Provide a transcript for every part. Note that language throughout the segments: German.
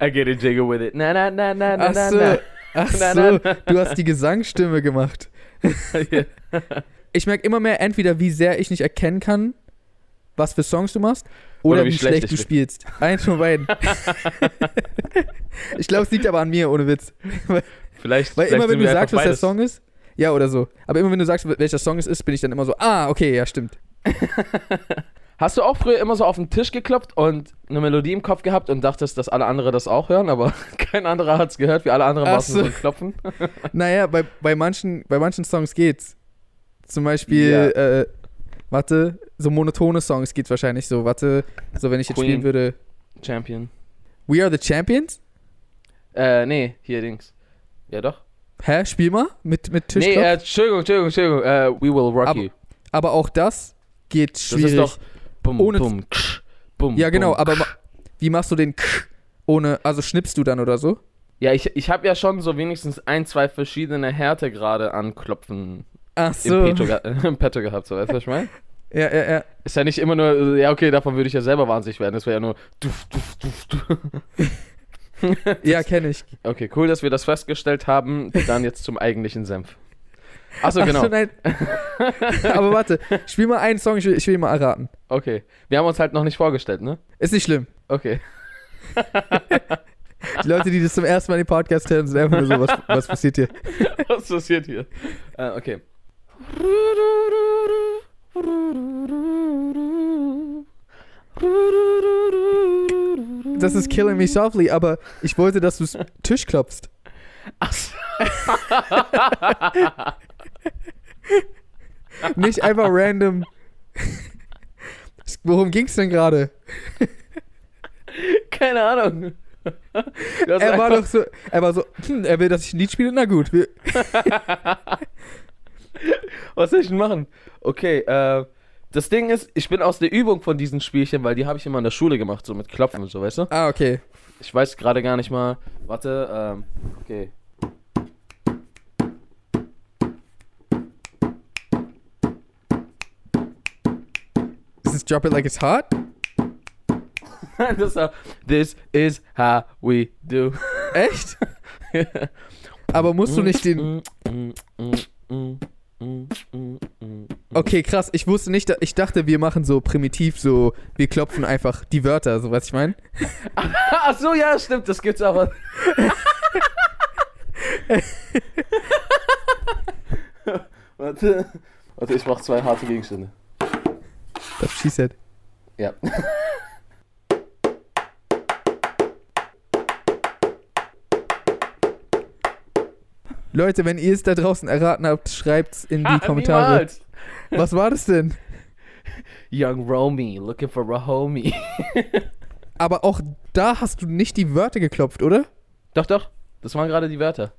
I get a jiggle with it. Na na na na na na so, na. ach Na, so na, du hast die Gesangsstimme gemacht. Ich merke immer mehr entweder, wie sehr ich nicht erkennen kann, was für Songs du machst, oder, wie, schlecht, ich du spielst. Eins von beiden. ich glaube, es liegt aber an mir, ohne Witz. Vielleicht, Weil vielleicht immer, wenn du sagst, was der beides. Song ist, ja, oder so. Aber immer, wenn du sagst, welcher Song es ist, bin ich dann immer so, ah, okay, ja, stimmt. Hast du auch früher immer so auf den Tisch geklopft und eine Melodie im Kopf gehabt und dachtest, dass alle anderen das auch hören, aber kein anderer hat es gehört, wie alle anderen nur so. so ein Klopfen? Naja, bei, bei, manchen, bei manchen Songs geht's. Zum Beispiel, Ja. äh, warte, so monotone Songs geht's wahrscheinlich so. Warte, so wenn ich jetzt Queen. spielen würde, Champion. We Are the Champions? Äh, nee, hier Dings. Ja doch. Hä, spiel mal mit, mit Nee, Tischklopf. äh, Entschuldigung, Entschuldigung, Entschuldigung. Äh, We Will Rock Aber You. aber auch das geht Das schwierig. ist doch bum, Ohne- bum, ksch, bum, ja, genau, bum, aber ksch. wie machst du den K ohne, also schnippst du dann oder so? Ja, ich, ich habe ja schon so wenigstens ein, zwei verschiedene Härtegrade an Klopfen Ach im, so. Petto, ge im Petto gehabt, so weißt du, was ich meine? Ja, ja, ja. Ist ja nicht immer nur, ja okay, davon würde ich ja selber wahnsinnig werden. Das wäre ja nur duf, duf, duf, duf. Ja, kenne ich. Okay, cool, dass wir das festgestellt haben. Dann jetzt zum eigentlichen Senf. Achso, Ach genau. so, nein. aber warte, spiel mal einen Song, ich will, ich will ihn mal erraten. Okay. Wir haben uns halt noch nicht vorgestellt, ne? Ist nicht schlimm. Okay. Die Leute, die das zum ersten Mal in den Podcast hören, sind einfach nur so, was, was passiert hier? Was passiert hier? Äh, okay. Das ist Killing Me Softly, aber ich wollte, dass du Tisch klopfst. Achso. Nicht einfach random. Worum ging's denn gerade? Keine Ahnung. Er war doch so, er war so, hm, er will, dass ich ein Lied spiele, na gut. Was soll ich denn machen? Okay, äh, das Ding ist, ich bin aus der Übung von diesen Spielchen, weil die habe ich immer in der Schule gemacht, so mit Klopfen und so, weißt du? ah, okay. Ich weiß gerade gar nicht mal. Warte, ähm, okay. Ist es Drop It Like It's Hot? das This is how we do. Echt? Aber musst du nicht den. Okay, krass. Ich wusste nicht, ich dachte, wir machen so primitiv, so, wir klopfen einfach die Wörter, so was ich meine. Ach so, ja, stimmt, das gibt's aber. Warte. Warte, ich mach zwei harte Gegenstände. Das she said. Ja. Leute, wenn ihr es da draußen erraten habt, schreibt's in die Kommentare. Niemals. Was war das denn? Young Romy, looking for a homie. Aber auch da hast du nicht die Wörter geklopft, oder? Doch, doch. Das waren gerade die Wörter.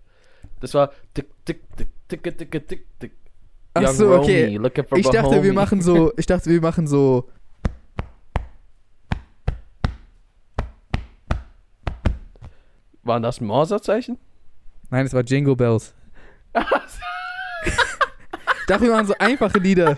Das war tick, tick, tick, tick, tick, tick, tick. Ach Young so, okay. Romy, Ich dachte, wir homie. machen so, ich dachte, wir machen so. Waren das Morsazeichen? Nein, es war Jingle Bells. wir machen so einfache Lieder.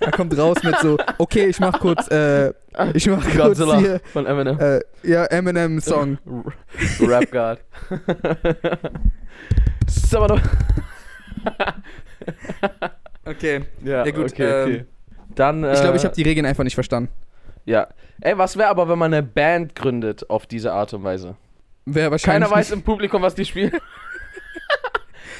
Er kommt raus mit so, okay, ich mach kurz, äh, ich mach kurz Godzilla hier, von Eminem. äh, ja, Eminem-Song. Rap God. Doch. Okay. Ja, Ja, gut, okay, ähm, okay. Dann, Ich glaube, ich äh, habe die Regeln einfach nicht verstanden. Ja. Ey, was wäre aber, wenn man eine Band gründet auf diese Art und Weise? Wäre wahrscheinlich. Keiner weiß im Publikum, was die spielen.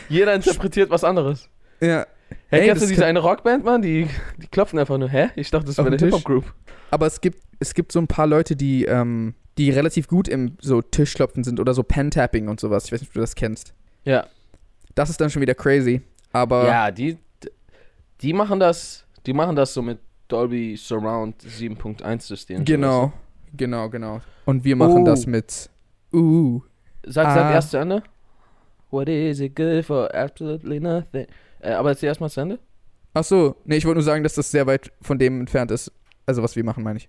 Jeder interpretiert was anderes. Ja. Hey, Ey, kennst du diese eine Rockband, Mann? Die, die klopfen einfach nur. Hä? Ich dachte, das wäre eine? Hip-Hop-Group. Aber es gibt, es gibt so ein paar Leute, die, ähm, die relativ gut im so Tischklopfen sind oder so Pen-Tapping und sowas. Ich weiß nicht, ob du das kennst. Ja. Das ist dann schon wieder crazy. Aber Ja, die, die machen das, die machen das so mit Dolby Surround 7.1 System. genau, genau, genau. Und wir machen Oh. das mit Uh. Sag, Ah. sag erst zu Ende. What is it good for? Absolutely nothing. Äh, aber erzähl erstmal zu Ende. Ach so, nee, ich wollte nur sagen, dass das sehr weit von dem entfernt ist. Also was wir machen, meine ich.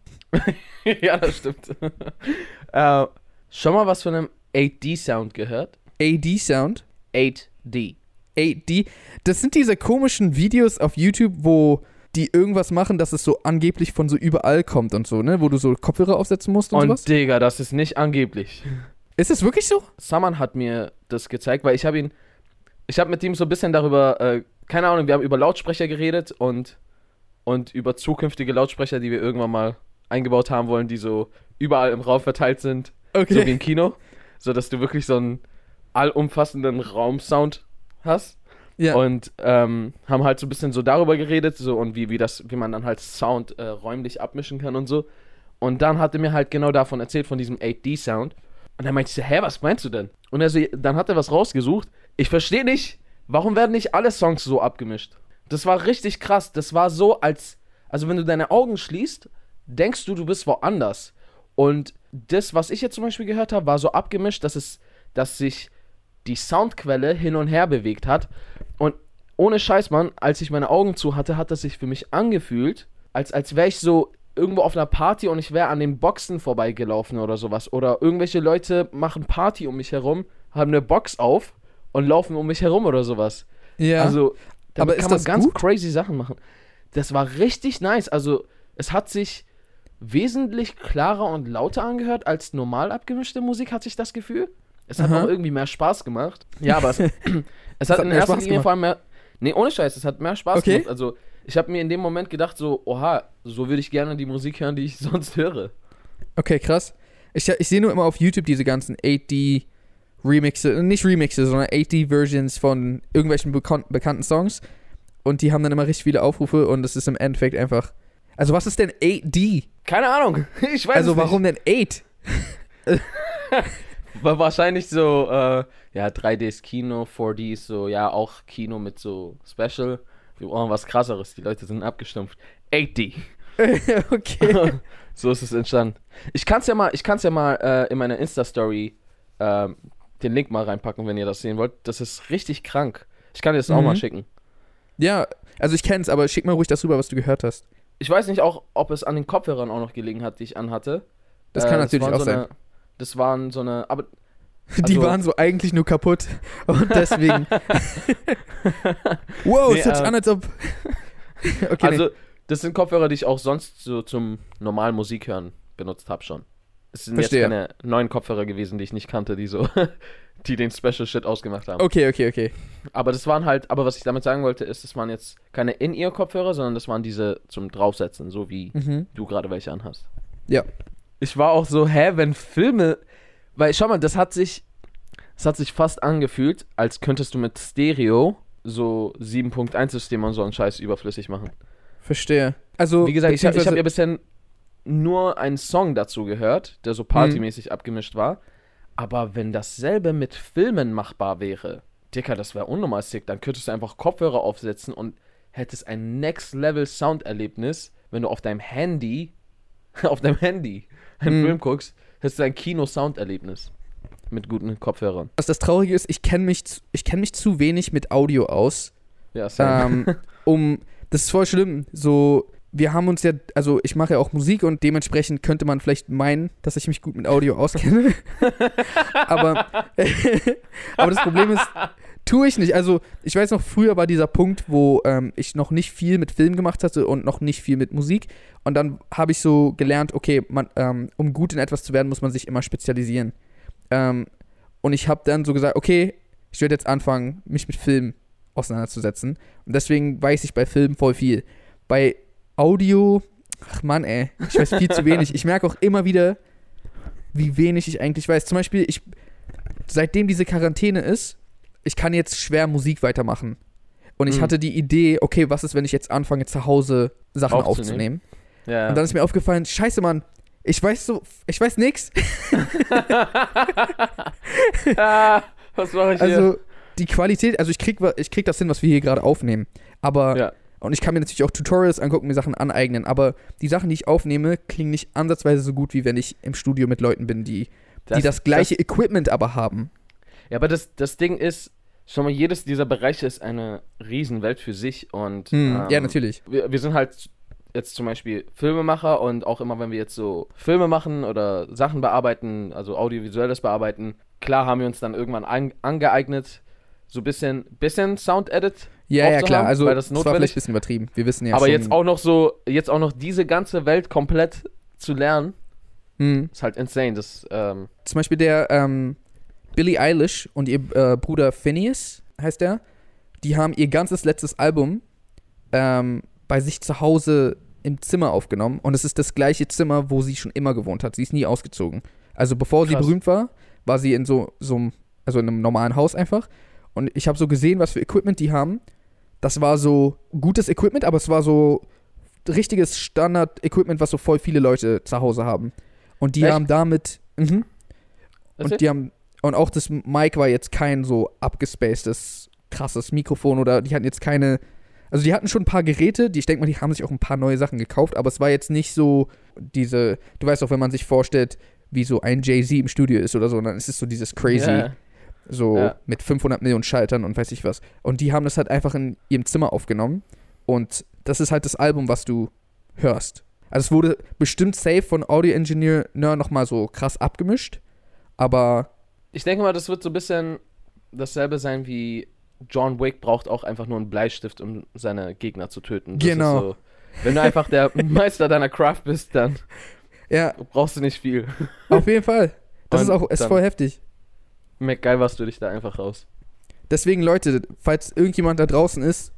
ja, das stimmt. äh, schon mal was von einem 8D-Sound gehört? AD Sound. 8D. AD. Das sind diese komischen Videos auf YouTube, wo die irgendwas machen, dass es so angeblich von so überall kommt und so, ne? Wo du so Kopfhörer aufsetzen musst und, Und sowas. Digga, das ist nicht angeblich. Ist es wirklich so? Saman hat mir das gezeigt, weil ich habe ihn, ich habe mit ihm so ein bisschen darüber, äh, keine Ahnung, wir haben über Lautsprecher geredet und, und über zukünftige Lautsprecher, die wir irgendwann mal eingebaut haben wollen, die so überall im Raum verteilt sind, so wie im Kino, so dass du wirklich so einen allumfassenden Raumsound hast. Ja. Und ähm, haben halt so ein bisschen so darüber geredet, so und wie, wie das, wie man dann halt Sound äh, räumlich abmischen kann und so. Und dann hat er mir halt genau davon erzählt, von diesem 8D-Sound. Und dann meinte ich so, hä, was meinst du denn? Und er so, dann hat er was rausgesucht. Ich verstehe nicht, warum werden nicht alle Songs so abgemischt? Das war richtig krass. Das war so, als, also wenn du deine Augen schließt, denkst du, du bist woanders. Und das, was ich jetzt zum Beispiel gehört habe, war so abgemischt, dass es, dass sich die Soundquelle hin und her bewegt hat. Und ohne Scheiß, Mann, als ich meine Augen zu hatte, hat das sich für mich angefühlt, als, als wäre ich so irgendwo auf einer Party und ich wäre an den Boxen vorbeigelaufen oder sowas. Oder irgendwelche Leute machen Party um mich herum, haben eine Box auf und laufen um mich herum oder sowas. ja. Also, Aber kann ist man ganz gut? crazy Sachen machen. Das war richtig nice. Also, es hat sich wesentlich klarer und lauter angehört als normal abgemischte Musik, hat sich das Gefühl. Es hat Aha. auch irgendwie mehr Spaß gemacht. Ja, aber es, es hat hat in erster Linie vor allem mehr. Nee, ohne Scheiß, es hat mehr Spaß Okay. gemacht. Also, ich habe mir in dem Moment gedacht, so, oha, so würde ich gerne die Musik hören, die ich sonst höre. Okay, krass. Ich, ich sehe nur immer auf YouTube diese ganzen 8D Remixe, nicht Remixe, sondern 8D Versions von irgendwelchen bekan bekannten Songs. Und die haben dann immer richtig viele Aufrufe und es ist im Endeffekt einfach. Also, was ist denn 8D? Keine Ahnung. Ich weiß Also, es nicht. warum denn 8? War wahrscheinlich so, äh, ja, 3D ist Kino, 4D ist so, ja, auch Kino mit so Special. Wir brauchen was krasseres, die Leute sind abgestumpft. 8D. okay. so ist es entstanden. Ich kann's ja mal, ich kann's ja mal äh, in meiner Insta-Story ähm, den Link mal reinpacken, wenn ihr das sehen wollt. Das ist richtig krank. Ich kann dir das auch Mhm. mal schicken. Ja, also ich kenn's, aber schick mal ruhig das rüber, was du gehört hast. Ich weiß nicht auch, ob es an den Kopfhörern auch noch gelegen hat, die ich anhatte. Das kann natürlich auch so sein. Eine, das waren so eine, aber Die Also- waren so eigentlich nur kaputt. Und deswegen. wow, Nee, es hört sich äh, an, als ob. okay, also, das sind Kopfhörer, die ich auch sonst so zum normalen Musik hören benutzt habe schon. Es sind Verstehe. jetzt keine neuen Kopfhörer gewesen, die ich nicht kannte, die so, die den Special Shit ausgemacht haben. nee. okay, okay, okay. Aber das waren halt, aber was ich damit sagen wollte, ist, das waren jetzt keine In-Ear-Kopfhörer, sondern das waren diese zum Draufsetzen, so wie Mhm. du gerade welche anhast. Ja. Ich war auch so, hä, wenn Filme, weil schau mal, das hat sich, das hat sich fast angefühlt, als könntest du mit Stereo so 7.1-System und so einen Scheiß überflüssig machen. Verstehe. Also, Wie gesagt, ich, hab- ich habe ja bisher nur einen Song dazu gehört, der so partymäßig abgemischt war. Aber wenn dasselbe mit Filmen machbar wäre, Dicker, das wäre unnormal sick. Dann könntest du einfach Kopfhörer aufsetzen und hättest ein Next-Level-Sounderlebnis, wenn du auf deinem Handy, auf deinem Handy einen Mhm. Film guckst, hättest du ein Kino-Sounderlebnis mit guten Kopfhörern. was das Traurige ist, ich kenne mich, ich kenn mich zu wenig mit Audio aus, Ja, ähm, um, das ist voll schlimm, so, wir haben uns ja, also ich mache ja auch Musik und dementsprechend könnte man vielleicht meinen, dass ich mich gut mit Audio auskenne, aber, aber das Problem ist, tue ich nicht, also ich weiß noch, früher war dieser Punkt, wo ähm, ich noch nicht viel mit Film gemacht hatte und noch nicht viel mit Musik und dann habe ich so gelernt, okay, man, ähm, um gut in etwas zu werden, muss man sich immer spezialisieren. Ähm, und ich habe dann so gesagt, okay, ich werde jetzt anfangen, mich mit Film auseinanderzusetzen. Und deswegen weiß ich bei Filmen voll viel. Bei Audio, ach Mann, ey, ich weiß viel zu wenig. Ich merke auch immer wieder, wie wenig ich eigentlich weiß. Zum Beispiel, ich, seitdem diese Quarantäne ist, ich kann jetzt schwer Musik weitermachen. Und ich Mhm. hatte die Idee, okay, was ist, wenn ich jetzt anfange, zu Hause Sachen Aufzunehmen. aufzunehmen? ja. Und dann ist mir aufgefallen, scheiße, Mann, ich weiß so, ich weiß nix. ah, was mache ich hier? Also die Qualität, also ich krieg, ich krieg das hin, was wir hier gerade aufnehmen. Aber, Ja. und ich kann mir natürlich auch Tutorials angucken, mir Sachen aneignen. Aber die Sachen, die ich aufnehme, klingen nicht ansatzweise so gut, wie wenn ich im Studio mit Leuten bin, die das, die das gleiche Equipment aber haben. Ja, aber das, das Ding ist, schon mal, jedes dieser Bereiche ist eine Riesenwelt für sich und Hm, ähm, ja, natürlich. Wir, wir sind halt jetzt zum Beispiel Filmemacher und auch immer, wenn wir jetzt so Filme machen oder Sachen bearbeiten, also audiovisuelles bearbeiten, klar haben wir uns dann irgendwann an, angeeignet, so ein bisschen, bisschen Sound-Edit. Ja, ja, klar. Also, weil das das war vielleicht ein bisschen übertrieben. Wir wissen ja aber schon. jetzt auch noch so, jetzt auch noch diese ganze Welt komplett zu lernen, Hm. ist halt insane. Das, ähm, Zum Beispiel der ähm, Billie Eilish und ihr äh, Bruder Phineas, heißt der, die haben ihr ganzes letztes Album ähm, bei sich zu Hause im Zimmer aufgenommen. Und es ist das gleiche Zimmer, wo sie schon immer gewohnt hat. Sie ist nie ausgezogen. Also bevor sie Krass. berühmt war, war sie in so, so einem, also in einem normalen Haus einfach. Und ich habe so gesehen, was für Equipment die haben. Das war so gutes Equipment, aber es war so richtiges Standard-Equipment, was so voll viele Leute zu Hause haben. Und die Echt? haben damit. Erzähl. Und die haben und auch das Mic war jetzt kein so abgespacedes krasses Mikrofon oder die hatten jetzt keine also die hatten schon ein paar Geräte, die ich denke mal, die haben sich auch ein paar neue Sachen gekauft, aber es war jetzt nicht so diese du weißt auch, wenn man sich vorstellt, wie so ein Jay-Z im Studio ist oder so, dann ist es so dieses crazy Ja. so Ja. mit 500 Millionen Schaltern und weiß ich was. Und die haben das halt einfach in ihrem Zimmer aufgenommen und das ist halt das Album, was du hörst. Also es wurde bestimmt safe von Audio Engineer nochmal so krass abgemischt, aber Ich denke mal, das wird so ein bisschen dasselbe sein wie John Wick braucht auch einfach nur einen Bleistift, um seine Gegner zu töten. Das Genau. Ist so, wenn du einfach der Meister deiner Craft bist, dann ja, brauchst du nicht viel. auf jeden Fall. Das ist Und auch ist voll heftig. MacGyverst du dich da einfach raus. Deswegen, Leute, falls irgendjemand da draußen ist,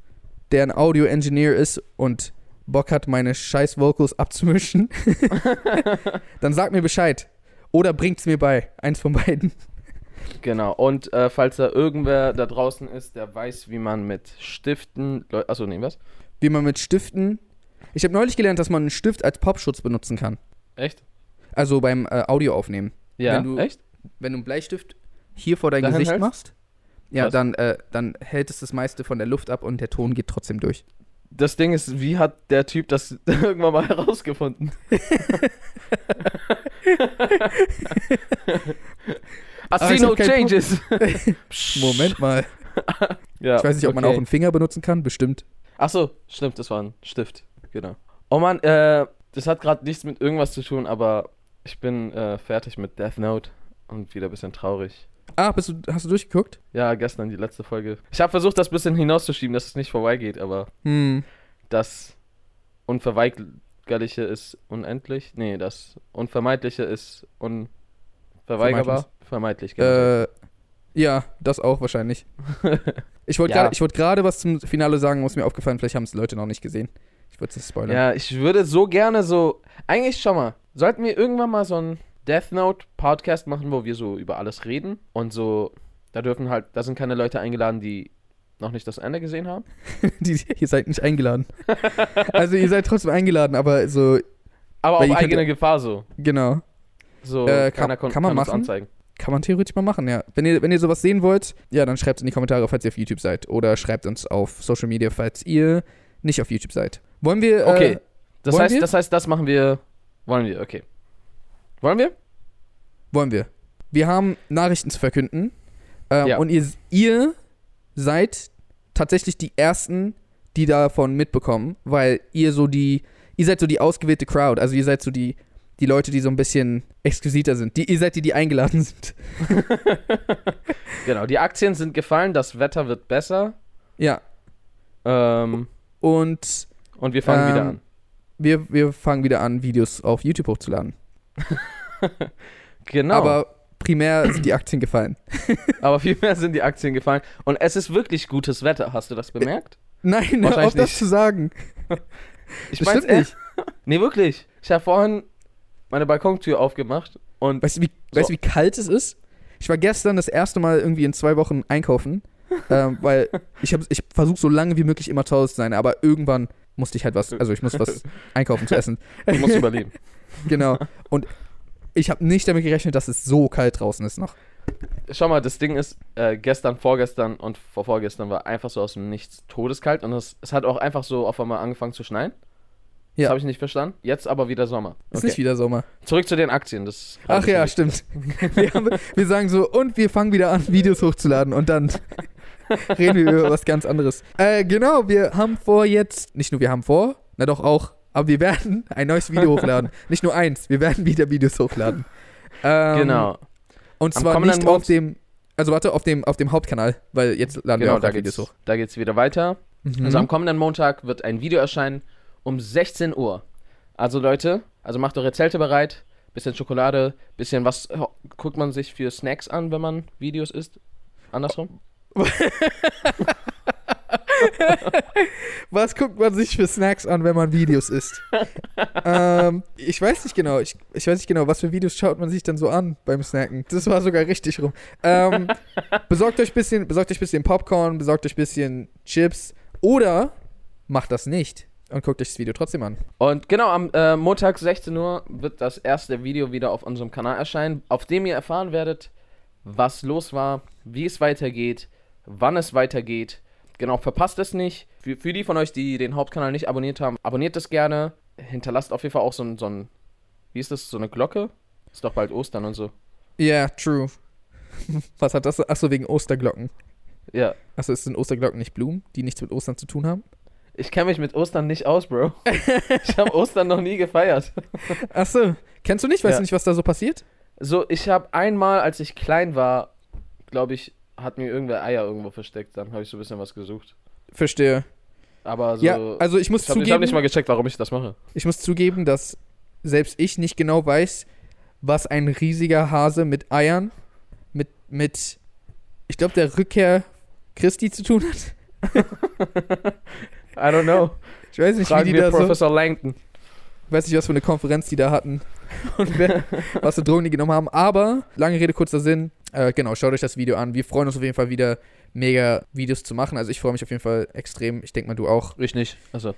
der ein Audio-Engineer ist und Bock hat, meine scheiß Vocals abzumischen, dann sagt mir Bescheid. Oder bringt's mir bei. Eins von beiden. Genau. Und äh, falls da irgendwer da draußen ist, der weiß, wie man mit Stiften. Leu- Achso, nee, was? Wie man mit Stiften. Ich habe neulich gelernt, dass man einen Stift als Popschutz benutzen kann. Echt? Also beim äh, Audio aufnehmen. Ja, Wenn du- echt? Wenn du einen Bleistift hier vor dein Dahin Gesicht hältst? machst, ja, dann, äh, dann hält es das meiste von der Luft ab und der Ton geht trotzdem durch. Das Ding ist, wie hat der Typ das irgendwann mal herausgefunden? I Ah, see no changes. Moment mal. Ja, Ich weiß nicht, ob man okay. auch einen Finger benutzen kann. Bestimmt. Ach so, stimmt, das war ein Stift. Genau. Oh Mann, äh, das hat gerade nichts mit irgendwas zu tun, aber ich bin äh, fertig mit Death Note und wieder ein bisschen traurig. Ah, bist du, hast du durchgeguckt? Ja, gestern die letzte Folge. Ich habe versucht, das ein bisschen hinauszuschieben, dass es nicht vorbeigeht, aber Hm. das Unverweigerliche ist unendlich. Nee, das Unvermeidliche ist unverweigerbar. Vermeidlich, genau. Äh, ja, das auch wahrscheinlich. Ich wollte Ja. gerade wollt was zum Finale sagen, was mir aufgefallen, vielleicht haben es Leute noch nicht gesehen. Ich würde es nicht spoilern. Ja, ich würde so gerne so. Eigentlich, schau mal, sollten wir irgendwann mal so einen Death Note Podcast machen, wo wir so über alles reden und so. Da dürfen halt, da sind keine Leute eingeladen, die noch nicht das Ende gesehen haben. Die, ihr seid nicht eingeladen. also ihr seid trotzdem eingeladen, aber so, Aber auf ihr könnt- eigene Gefahr so. genau. So, Äh, kann- kon- kann man machen? anzeigen. Kann man theoretisch mal machen, ja. Wenn ihr, wenn ihr sowas sehen wollt, ja, dann schreibt es in die Kommentare, falls ihr auf YouTube seid. Oder schreibt uns auf Social Media, falls ihr nicht auf YouTube seid. Wollen wir. Okay. Äh, Das wollen heißt, wir? das heißt, das machen wir. Wollen wir, okay. Wollen wir? wollen wir. Wir haben Nachrichten zu verkünden. Ähm, Ja. Und ihr, ihr seid tatsächlich die Ersten, die davon mitbekommen, weil ihr so die. Ihr seid so die ausgewählte Crowd. Also ihr seid so die. Die Leute, die so ein bisschen exquisiter sind. Die, ihr seid die, die eingeladen sind. Genau, die Aktien sind gefallen, das Wetter wird besser. Ja. Ähm, Und und wir fangen Ähm, wieder an. wir, wir fangen wieder an, Videos auf YouTube hochzuladen. Genau. Aber primär sind die Aktien gefallen. Aber vielmehr sind die Aktien gefallen. Und es ist wirklich gutes Wetter. Hast du das bemerkt? Nein, hör Wahrscheinlich auf das zu sagen. Ich stimmt nicht. Nee, wirklich. Ich habe vorhin meine Balkontür aufgemacht und Weißt du, wie, So. weißt du, wie kalt es ist? Ich war gestern das erste Mal irgendwie in zwei Wochen einkaufen, ähm, weil ich, hab- ich versuche so lange wie möglich immer zu Hause zu sein, aber irgendwann musste ich halt was, also ich muss was einkaufen zu essen. du musst überleben. Genau. Und ich habe nicht damit gerechnet, dass es so kalt draußen ist noch. Schau mal, das Ding ist, äh, gestern, vorgestern und vor vorgestern war einfach so aus dem Nichts todeskalt und es, es hat auch einfach so auf einmal angefangen zu schneien. Das Ja. habe ich nicht verstanden. Jetzt aber wieder Sommer. Ist nicht wieder Sommer. Zurück zu den Aktien. Das Ach ja, stimmt. Wir, haben, wir sagen so, und wir fangen wieder an, Videos hochzuladen und dann reden wir über was ganz anderes. Äh, genau, wir haben vor jetzt, nicht nur wir haben vor, na doch auch, aber wir werden ein neues Video hochladen. Nicht nur eins, wir werden wieder Videos hochladen. Ähm, Genau. Und Am zwar kommenden nicht auf dem, also warte, auf dem, auf dem Hauptkanal, weil jetzt laden wir Genau, auch da geht's, Videos hoch. da geht's wieder weiter. Mhm. Also am kommenden Montag wird ein Video erscheinen um 16 Uhr. Also Leute, also macht eure Zelte bereit, bisschen Schokolade, bisschen was oh, guckt man sich für Snacks an, wenn man Videos isst? Andersrum? Was guckt man sich für Snacks an, wenn man Videos isst? ähm, ich weiß nicht genau. Ich, ich weiß nicht genau, was für Videos schaut man sich dann so an beim Snacken. Das war sogar richtig rum. Ähm, besorgt euch bisschen, besorgt euch bisschen Popcorn, besorgt euch bisschen Chips oder macht das nicht und guckt euch das Video trotzdem an. Und genau, am äh, Montag 16 Uhr wird das erste Video wieder auf unserem Kanal erscheinen, auf dem ihr erfahren werdet, was los war, wie es weitergeht, wann es weitergeht. Genau, verpasst es nicht. Für, für die von euch, die den Hauptkanal nicht abonniert haben, abonniert es gerne. Hinterlasst auf jeden Fall auch so ein, so ein wie ist das, so eine Glocke? Ist doch bald Ostern und so. Ja, yeah, true. Was hat das? Achso, wegen Osterglocken. Ja. Achso, ist sind Osterglocken nicht Blumen, die nichts mit Ostern zu tun haben? Ich kenne mich mit Ostern nicht aus, Bro. ich habe Ostern noch nie gefeiert. Achso, kennst du nicht? Weißt Ja. du nicht, was da so passiert? So, ich habe einmal, als ich klein war, glaube ich, hat mir irgendwer Eier irgendwo versteckt. Dann habe ich so ein bisschen was gesucht. Verstehe. Aber so. ja, also ich muss ich habe zugeben, hab nicht mal gecheckt, warum ich das mache. ich muss zugeben, dass selbst ich nicht genau weiß, was ein riesiger Hase mit Eiern, mit, mit, ich glaube, der Rückkehr Christi zu tun hat. I don't know. Ich weiß nicht, Fragen wie die wir da so, Professor Langton. weiß nicht, was für eine Konferenz die da hatten und wer, was für Drogen die genommen haben. Aber, lange Rede, kurzer Sinn, äh, genau, schaut euch das Video an. Wir freuen uns auf jeden Fall wieder, mega Videos zu machen. Also ich freue mich auf jeden Fall extrem. Ich denke mal, du auch. Ich nicht. Also,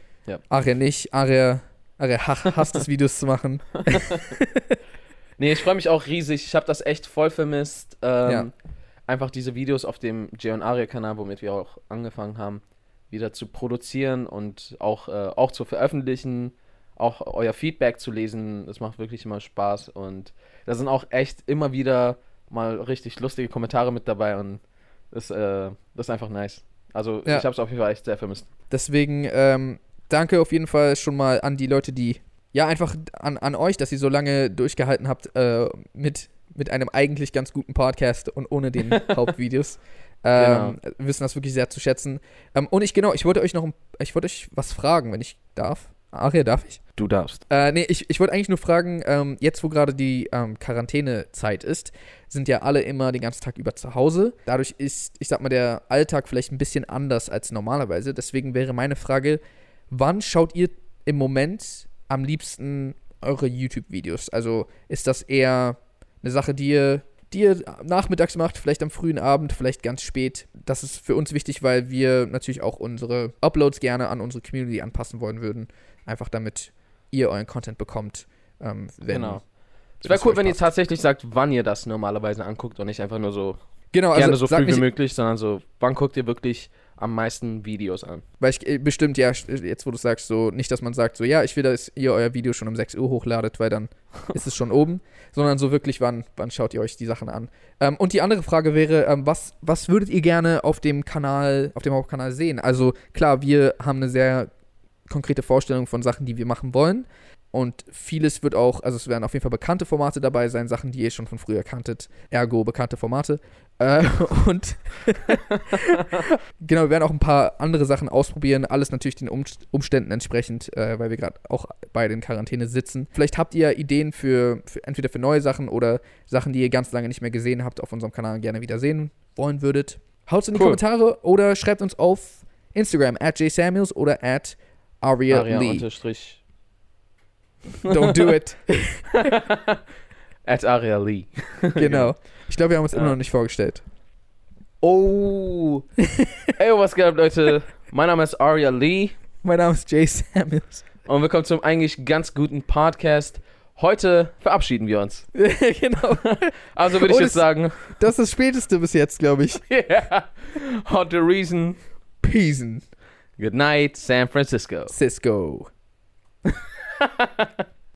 Aria nicht. Aria, Aria ha- hasst es, Videos zu machen. nee, ich freue mich auch riesig. Ich habe das echt voll vermisst. Ähm, Ja. Einfach diese Videos auf dem Jay und Aria Kanal, womit wir auch angefangen haben, wieder zu produzieren und auch, äh, auch zu veröffentlichen, auch euer Feedback zu lesen. Das macht wirklich immer Spaß und da sind auch echt immer wieder mal richtig lustige Kommentare mit dabei und das, äh, das ist einfach nice. Also Ja. ich habe es auf jeden Fall echt sehr vermisst. Deswegen ähm, danke auf jeden Fall schon mal an die Leute, die, ja, einfach an, an euch, dass ihr so lange durchgehalten habt äh, mit, mit einem eigentlich ganz guten Podcast und ohne den Hauptvideos. Ähm, Wir wissen das wirklich sehr zu schätzen. Ähm, und ich, genau, ich wollte euch noch, ein- ich wollte euch was fragen, wenn ich darf. Aria, darf ich? Du darfst. Äh, nee, ich, ich wollte eigentlich nur fragen, ähm, jetzt wo gerade die ähm, Quarantänezeit ist, sind ja alle immer den ganzen Tag über zu Hause. Dadurch ist, ich sag mal, der Alltag vielleicht ein bisschen anders als normalerweise. Deswegen wäre meine Frage, wann schaut ihr im Moment am liebsten eure YouTube-Videos? Also ist das eher eine Sache, die ihr, die ihr nachmittags macht, vielleicht am frühen Abend, vielleicht ganz spät? Das ist für uns wichtig, weil wir natürlich auch unsere Uploads gerne an unsere Community anpassen wollen würden. Einfach damit ihr euren Content bekommt. Ähm, wenn, Genau. Es wäre cool, wenn ihr tatsächlich sagt, wann ihr das normalerweise anguckt und nicht einfach nur so Genau, gerne also so früh wie nicht, möglich, sondern so, wann guckt ihr wirklich am meisten Videos an? weil ich äh, bestimmt, ja, jetzt wo du sagst, so nicht, dass man sagt, so ja, ich will, dass ihr euer Video schon um 6 Uhr hochladet, weil dann ist es schon oben, sondern so wirklich, wann, wann schaut ihr euch die Sachen an? Ähm, und die andere Frage wäre, ähm, was, was würdet ihr gerne auf dem Kanal, auf dem Hauptkanal sehen? Also klar, wir haben eine sehr konkrete Vorstellung von Sachen, die wir machen wollen. Und vieles wird auch, also es werden auf jeden Fall bekannte Formate dabei sein, Sachen, die ihr schon von früher kanntet, ergo bekannte Formate. Äh, und genau, wir werden auch ein paar andere Sachen ausprobieren, alles natürlich den Um- Umständen entsprechend, äh, weil wir gerade auch beide in Quarantäne sitzen. Vielleicht habt ihr Ideen für, für entweder für neue Sachen oder Sachen, die ihr ganz lange nicht mehr gesehen habt, auf unserem Kanal gerne wieder sehen wollen würdet. Haut's in die Cool. Kommentare oder schreibt uns auf Instagram at jsamuels oder at Aria, Aria Lee. unterstrich Don't do it. at Aria Lee. genau. Ich glaube, wir haben uns immer Ja. noch nicht vorgestellt. Oh. Ey, was geht ab, Leute? Mein Name ist Aria Lee Mein Name ist Jay Samuels. und willkommen zum eigentlich ganz guten Podcast. Heute verabschieden wir uns. genau. Also würde ich Und jetzt sagen, Das ist das Späteste bis jetzt, glaube ich. yeah. Hot the reason. Peace. Good night, San Francisco. Cisco.